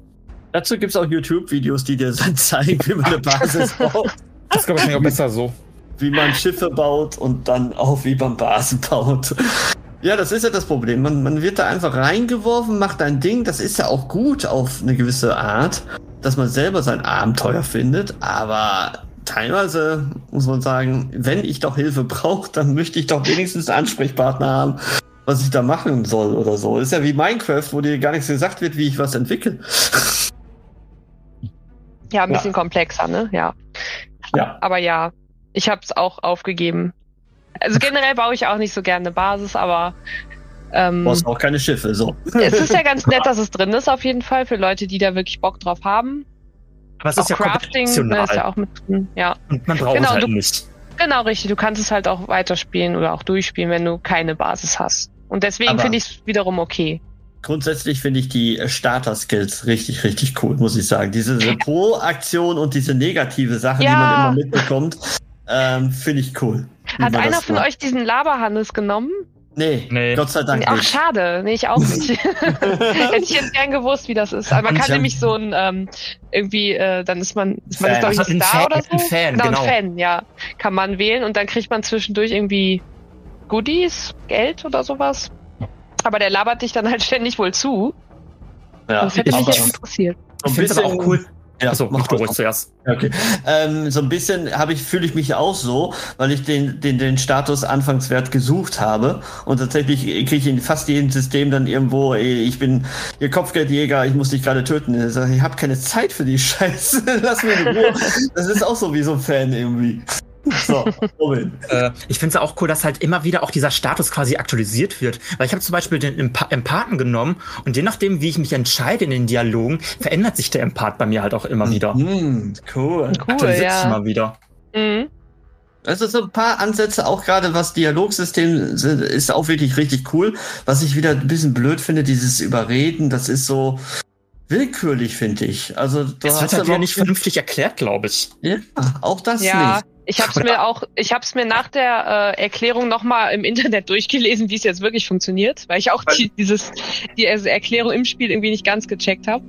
Dazu gibt's auch YouTube-Videos, die dir dann <laughs> zeigen, wie man eine <laughs> Basis baut, Das glaube ich auch besser so. Wie man Schiffe baut und dann auch wie man Basen baut. Ja, das ist ja das Problem. Man, man wird da einfach reingeworfen, macht ein Ding. Das ist ja auch gut auf eine gewisse Art, dass man selber sein Abenteuer findet. Aber teilweise muss man sagen, wenn ich doch Hilfe brauche, dann möchte ich doch wenigstens einen Ansprechpartner haben, was ich da machen soll oder so. Ist ja wie Minecraft, wo dir gar nichts gesagt wird, wie ich was entwickle. Ja, ein Ja. bisschen komplexer, ne? Ja. Ja. Aber ja, ich habe es auch aufgegeben. Also <laughs> generell baue ich auch nicht so gerne eine Basis, aber Ähm, Du brauchst auch keine Schiffe, so. es ist ja ganz <laughs> nett, dass es drin ist, auf jeden Fall, für Leute, die da wirklich Bock drauf haben. Aber es Auch ist ja Crafting optional. ist ja auch mit drin. Ja, und man braucht Genau, es halt du- nicht. genau richtig. Du kannst es halt auch weiterspielen oder auch durchspielen, wenn du keine Basis hast. Und deswegen finde ich es wiederum okay. Grundsätzlich finde ich die Starter-Skills richtig, richtig cool, muss ich sagen. Diese Pro-Aktion und diese negative Sache, die Ja. man immer mitbekommt, ähm, finde ich cool. Hat einer von euch diesen Laberhannes genommen? Nee, Nee. Gott sei Dank Ach, nicht. schade. Nee, ich auch nicht. <laughs> Hätte ich jetzt gern gewusst, wie das ist. Aber man kann nämlich so ein, ähm, irgendwie, äh, dann ist man, ist man glaube ich, ein Star Fan, oder so? ein Fan, genau, genau. ein Fan, ja. Kann man wählen und dann kriegt man zwischendurch irgendwie Goodies, Geld oder sowas. Aber der labert dich dann halt ständig wohl zu. Ja, das hätte ich- mich jetzt interessiert. so Ich ein finde es aber bisschen- auch cool. Ja, Also, mach du ruhig zuerst. Okay. Ähm, so ein bisschen habe ich fühle ich mich auch so, weil ich den den den Status Anfangswert gesucht habe und tatsächlich kriege ich in fast jedem System dann irgendwo, ey, ich bin ihr Kopfgeldjäger, ich muss dich gerade töten. Ich, sag, ich habe keine Zeit für die Scheiße, <laughs> lass mir in Ruhe. Das ist auch so wie so ein Fan irgendwie. So, Robin. <laughs> Äh, ich finde es auch cool, dass halt immer wieder auch dieser Status quasi aktualisiert wird. Weil ich habe zum Beispiel den Empa Empathen genommen und je nachdem, wie ich mich entscheide in den Dialogen, verändert sich der Empath bei mir halt auch immer wieder. Hm, cool. Cool, Aktualisiert sich ja. immer wieder. Mhm. Also so ein paar Ansätze, auch gerade was Dialogsystem sind, ist auch wirklich richtig cool. Was ich wieder ein bisschen blöd finde, dieses Überreden, das ist so willkürlich, finde ich. Also du Das wird hast halt wieder aber- nicht vernünftig erklärt, glaube ich. Ja, auch das Ja, nicht. Ich habe es mir auch, ich habe es mir nach der äh, Erklärung nochmal im Internet durchgelesen, wie es jetzt wirklich funktioniert, weil ich auch die, dieses die Erklärung im Spiel irgendwie nicht ganz gecheckt habe.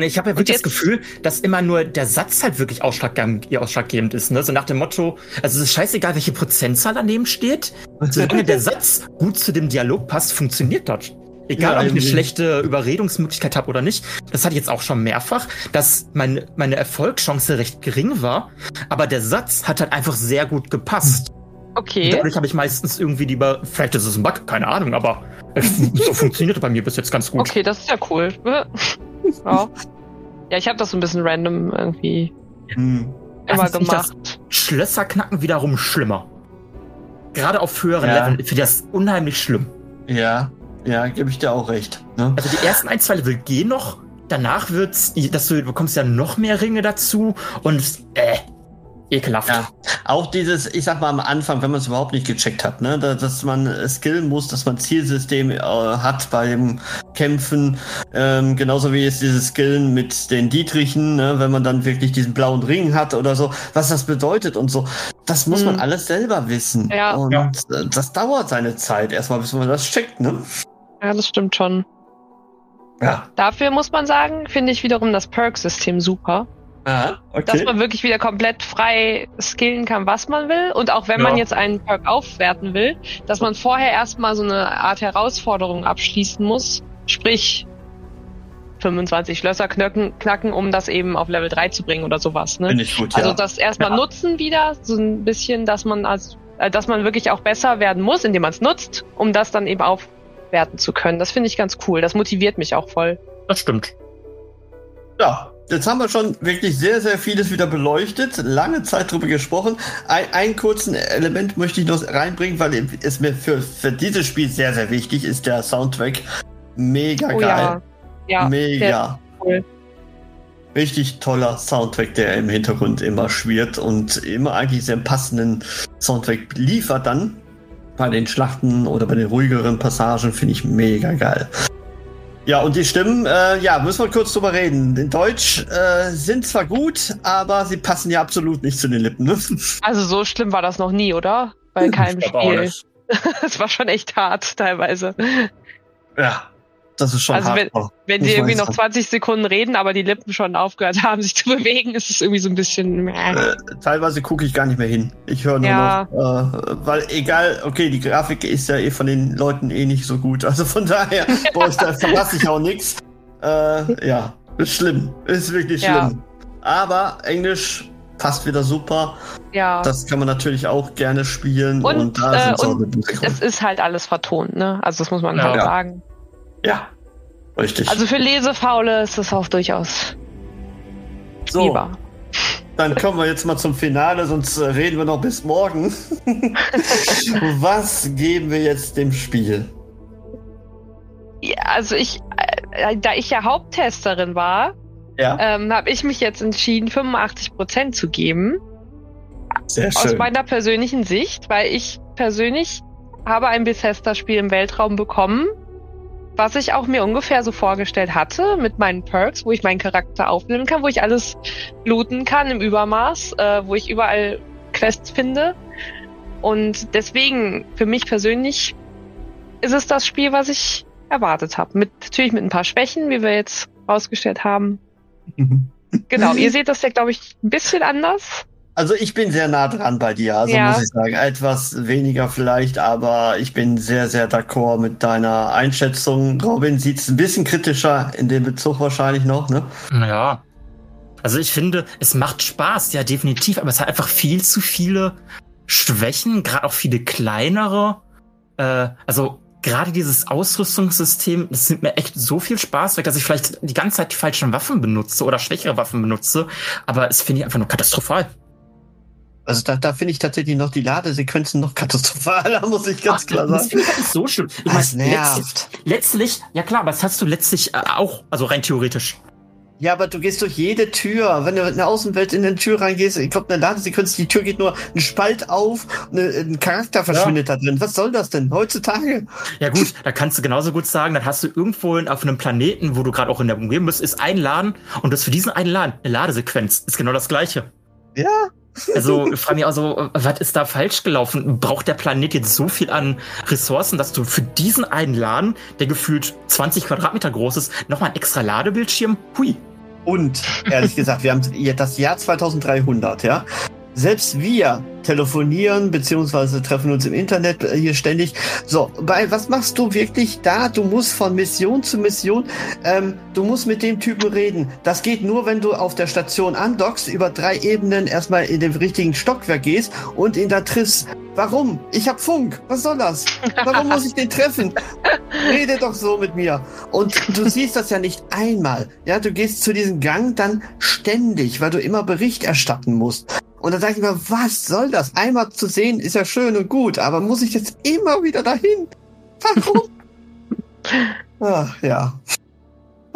Ich habe ja wirklich das Gefühl, dass immer nur der Satz halt wirklich ausschlaggebend, ausschlaggebend ist. Ne? So nach dem Motto, also es ist scheißegal, welche Prozentzahl daneben steht. <laughs> Solange der Satz gut zu dem Dialog passt, funktioniert das. Egal, Ja, ob ich eine schlechte Überredungsmöglichkeit habe oder nicht. Das hatte ich jetzt auch schon mehrfach, dass mein, meine Erfolgschance recht gering war. Aber der Satz hat halt einfach sehr gut gepasst. Okay. Dadurch habe ich meistens irgendwie lieber, vielleicht ist es ein Bug, keine Ahnung, aber es, so funktioniert bei mir bis jetzt ganz gut. Okay, das ist ja cool. <laughs> ja. ja, ich habe das so ein bisschen random irgendwie Hm. immer Also gemacht. Schlösser knacken wiederum schlimmer. Gerade auf höheren Ja. Leveln finde ich das unheimlich schlimm. Ja, ja, gebe ich dir auch recht. Ne? Also die ersten ein, zwei Level gehen noch. Danach wird's, dass du, bekommst ja noch mehr Ringe dazu und äh, ekelhaft. Ja, auch dieses, ich sag mal am Anfang, wenn man es überhaupt nicht gecheckt hat, ne, da, dass man skillen muss, dass man Zielsystem äh, hat bei dem Kämpfen, ähm, genauso wie es dieses Skillen mit den Dietrichen, ne, wenn man dann wirklich diesen blauen Ring hat oder so, was das bedeutet und so, das muss man Mhm. alles selber wissen. Ja. Und Ja. äh, das dauert seine Zeit, erstmal bis man das checkt, ne? Ja, das stimmt schon. Ja. Dafür muss man sagen, finde ich wiederum das Perk-System super. Ah, Dass okay. man wirklich wieder komplett frei skillen kann, was man will. Und auch wenn Ja. man jetzt einen Perk aufwerten will, dass man vorher erstmal so eine Art Herausforderung abschließen muss. Sprich, 25 Schlösser knacken, knacken um das eben auf Level 3 zu bringen oder sowas. Ne? Finde ich gut, Also ja. das erstmal Ja. nutzen wieder, so ein bisschen, dass man als, äh, dass man wirklich auch besser werden muss, indem man es nutzt, um das dann eben aufwerten zu können. Das finde ich ganz cool. Das motiviert mich auch voll. Das stimmt. Ja, jetzt haben wir schon wirklich sehr, sehr vieles wieder beleuchtet, lange Zeit drüber gesprochen. Ein, einen kurzen Element möchte ich noch reinbringen, weil es mir für, für dieses Spiel sehr, sehr wichtig ist, der Soundtrack. Mega Oh geil. ja. Ja, Mega. cool. Richtig toller Soundtrack, der im Hintergrund immer schwirrt und immer eigentlich sehr passenden Soundtrack liefert dann. Bei den Schlachten oder bei den ruhigeren Passagen finde ich mega geil. Ja, und die Stimmen, äh, ja, müssen wir kurz drüber reden. In Deutsch äh, sind zwar gut, aber sie passen ja absolut nicht zu den Lippen. Ne? <laughs> Also so schlimm war das noch nie, oder? Bei keinem Spiel. Es <laughs> war schon echt hart teilweise. Ja, das ist schon Also wenn-. Wenn die irgendwie noch sagen. 20 Sekunden reden, aber die Lippen schon aufgehört haben, <laughs> sich zu bewegen, ist es irgendwie so ein bisschen. Äh, teilweise gucke ich gar nicht mehr hin. Ich höre nur Ja. noch, äh, weil egal, okay, die Grafik ist ja eh von den Leuten eh nicht so gut. Also von daher, <laughs> boah, ich, da verpasse ich auch nichts. Äh, ja, ist schlimm. Ist wirklich Ja. schlimm. Aber Englisch passt wieder super. Ja. Das kann man natürlich auch gerne spielen. Und, Und, da äh, sind und es ist halt alles vertont, ne? Also das muss man Ja. halt Ja. sagen. Ja, richtig. Also für Lesefaule ist das auch durchaus so, lieber. dann kommen wir jetzt mal zum Finale, sonst äh, reden wir noch bis morgen. <laughs> Was geben wir jetzt dem Spiel? Ja, also ich, äh, da ich ja Haupttesterin war, Ja, ähm, habe ich mich jetzt entschieden, 85% zu geben. sehr Aus schön. meiner persönlichen Sicht, weil ich persönlich habe ein Bethesda-Spiel im Weltraum bekommen, was ich auch mir ungefähr so vorgestellt hatte, mit meinen Perks, wo ich meinen Charakter aufnehmen kann, wo ich alles looten kann im Übermaß, äh, wo ich überall Quests finde. Und deswegen, für mich persönlich, ist es das Spiel, was ich erwartet habe. Mit, natürlich mit ein paar Schwächen, wie wir jetzt rausgestellt haben. <laughs> Genau, ihr seht das ja, glaube ich, ein bisschen anders. Also ich bin sehr nah dran bei dir, also Ja. muss ich sagen. Etwas weniger vielleicht, aber ich bin sehr, sehr d'accord mit deiner Einschätzung. Robin sieht es ein bisschen kritischer in dem Bezug wahrscheinlich noch, ne? Ja. Also ich finde, es macht Spaß, ja, definitiv, aber es hat einfach viel zu viele Schwächen, gerade auch viele kleinere. Äh, also gerade dieses Ausrüstungssystem, das nimmt mir echt so viel Spaß weg, dass ich vielleicht die ganze Zeit die falschen Waffen benutze oder schwächere Waffen benutze, aber es finde ich einfach nur katastrophal. Also da, da finde ich tatsächlich noch die Ladesequenzen noch <laughs> katastrophaler, muss ich ganz Ach, klar Das sagen. finde ich halt nicht so schlimm. Ich Das letztlich, nervt. letztlich, ja klar, aber das hast du letztlich äh, auch, also rein theoretisch. Ja, aber du gehst durch jede Tür. Wenn du in der Außenwelt in eine Tür reingehst, ich glaube, eine Ladesequenz, die Tür geht nur ein Spalt auf, eine, ein Charakter verschwindet da drin. Was soll das denn heutzutage? Ja gut, da kannst du genauso gut sagen, dann hast du irgendwo auf einem Planeten, wo du gerade auch in der Umgebung bist, ist ein Laden und das für diesen einen Laden eine Ladesequenz ist genau das gleiche. Ja, Also ich frage mich auch so, was ist da falsch gelaufen? Braucht der Planet jetzt so viel an Ressourcen, dass du für diesen einen Laden, der gefühlt 20 Quadratmeter groß ist, nochmal einen extra Ladebildschirm? Hui. Und ehrlich gesagt, wir haben das Jahr 2300, ja. Selbst wir telefonieren beziehungsweise treffen uns im Internet äh, hier ständig. So, bei was machst du wirklich da? Du musst von Mission zu Mission, ähm, du musst mit dem Typen reden. Das geht nur, wenn du auf der Station andockst, über drei Ebenen erstmal in den richtigen Stockwerk gehst und ihn da triffst. Warum? Ich hab Funk. Was soll das? Warum muss ich den treffen? <laughs> Rede doch so mit mir. Und du siehst das ja nicht einmal. Ja, du gehst zu diesem Gang dann ständig, weil du immer Bericht erstatten musst. Und dann sag ich mir, was soll das? Einmal zu sehen ist ja schön und gut, aber muss ich jetzt immer wieder dahin? Warum? <laughs> Ach, ja.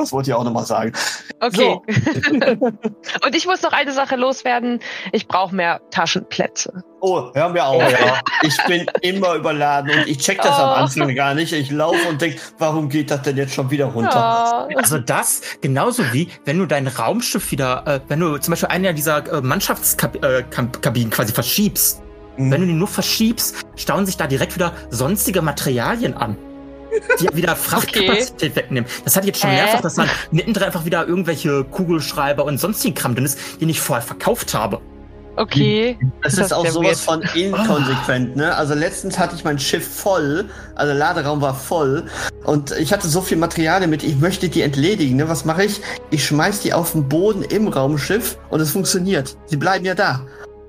Das wollte ich auch nochmal sagen. Okay. So. <laughs> Und ich muss noch eine Sache loswerden. Ich brauche mehr Taschenplätze. Oh, hören wir auf. Ja. Ich bin immer überladen und ich check das Oh. am Anfang gar nicht. Ich laufe und denk, warum geht das denn jetzt schon wieder runter? Ja. Also das genauso wie wenn du dein Raumschiff wieder, äh, wenn du zum Beispiel eine dieser äh, Mannschaftskabinen äh, quasi verschiebst, Hm. Wenn du die nur verschiebst, stauen sich da direkt wieder sonstige Materialien an. Die wieder Frachtkapazität wegnehmen. Das ich jetzt schon mehrfach, dass dann mittendrin einfach wieder irgendwelche Kugelschreiber und sonstigen Kram drin ist, den ich vorher verkauft habe. Okay. Das Das ist auch sowas von inkonsequent, ne? Also letztens hatte ich mein Schiff voll, also der Laderaum war voll und ich hatte so viel Materialien mit, ich möchte die entledigen, ne? Was mache ich? Ich schmeiß die auf den Boden im Raumschiff und es funktioniert. Sie bleiben ja da.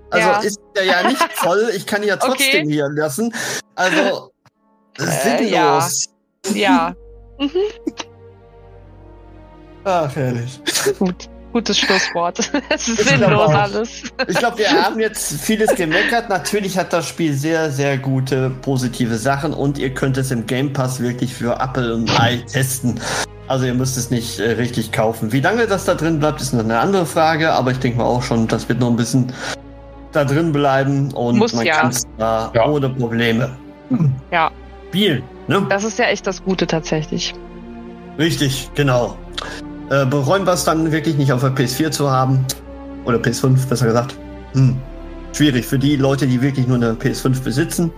Also Ja. ist der ja nicht voll, ich kann die ja <laughs> trotzdem Okay. hier lassen. Also Äh, sinnlos. Ja. Mhm. Ach, herrlich. Gut. Gutes Schlusswort. <laughs> Es ist Ich sinnlos alles. Ich glaube, wir haben jetzt vieles gemeckert. Natürlich hat das Spiel sehr, sehr gute positive Sachen und ihr könnt es im Game Pass wirklich für Apple und Ei testen. Also ihr müsst es nicht äh, richtig kaufen. Wie lange das da drin bleibt, ist noch eine andere Frage, aber ich denke mal auch schon, das wird noch ein bisschen da drin bleiben und Muss man ja. kann es da Ja. ohne Probleme Ja. Spielen. Ne? Das ist ja echt das Gute tatsächlich. Richtig, genau. Äh, bereuen wir es dann wirklich nicht auf der PS4 zu haben. Oder PS5, besser gesagt. Hm. Schwierig für die Leute, die wirklich nur eine PS5 besitzen.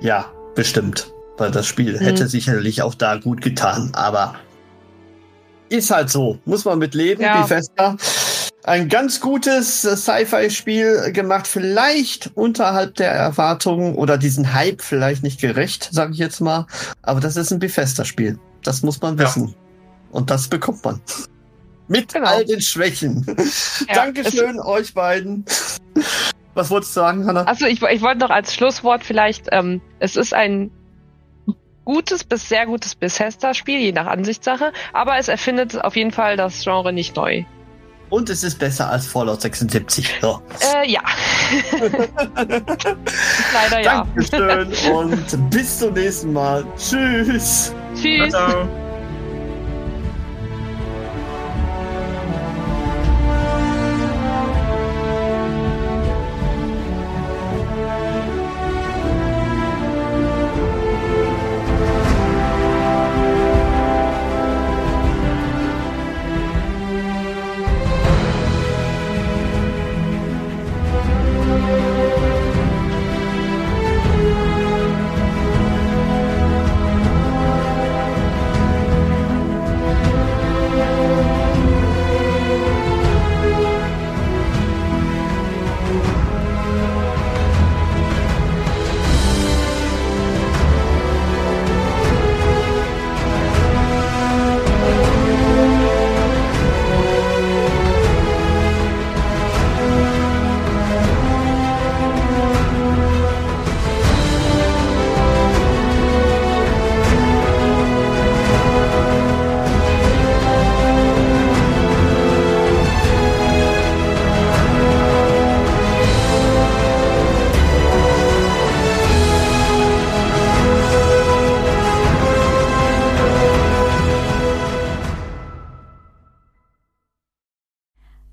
Ja, bestimmt. Weil das Spiel Hm. hätte sicherlich auch da gut getan. Aber ist halt so. Muss man mit leben, Ja. Bethesda. Ein ganz gutes äh, Sci-Fi-Spiel gemacht, vielleicht unterhalb der Erwartungen oder diesen Hype vielleicht nicht gerecht, sage ich jetzt mal. Aber das ist ein Bethesda-Spiel. Das muss man Ja. wissen. Und das bekommt man. Mit Genau. all den Schwächen. Ja, <laughs> Dankeschön euch beiden. Was wolltest du sagen, Hannah? Also ich, ich wollte noch als Schlusswort vielleicht, ähm, es ist ein gutes bis sehr gutes Bethesda-Spiel, je nach Ansichtssache, aber es erfindet auf jeden Fall das Genre nicht neu. Und es ist besser als Fallout 76. So. Äh, ja. <laughs> Leider ja. Dankeschön und bis zum nächsten Mal. Tschüss. Tschüss. Ciao.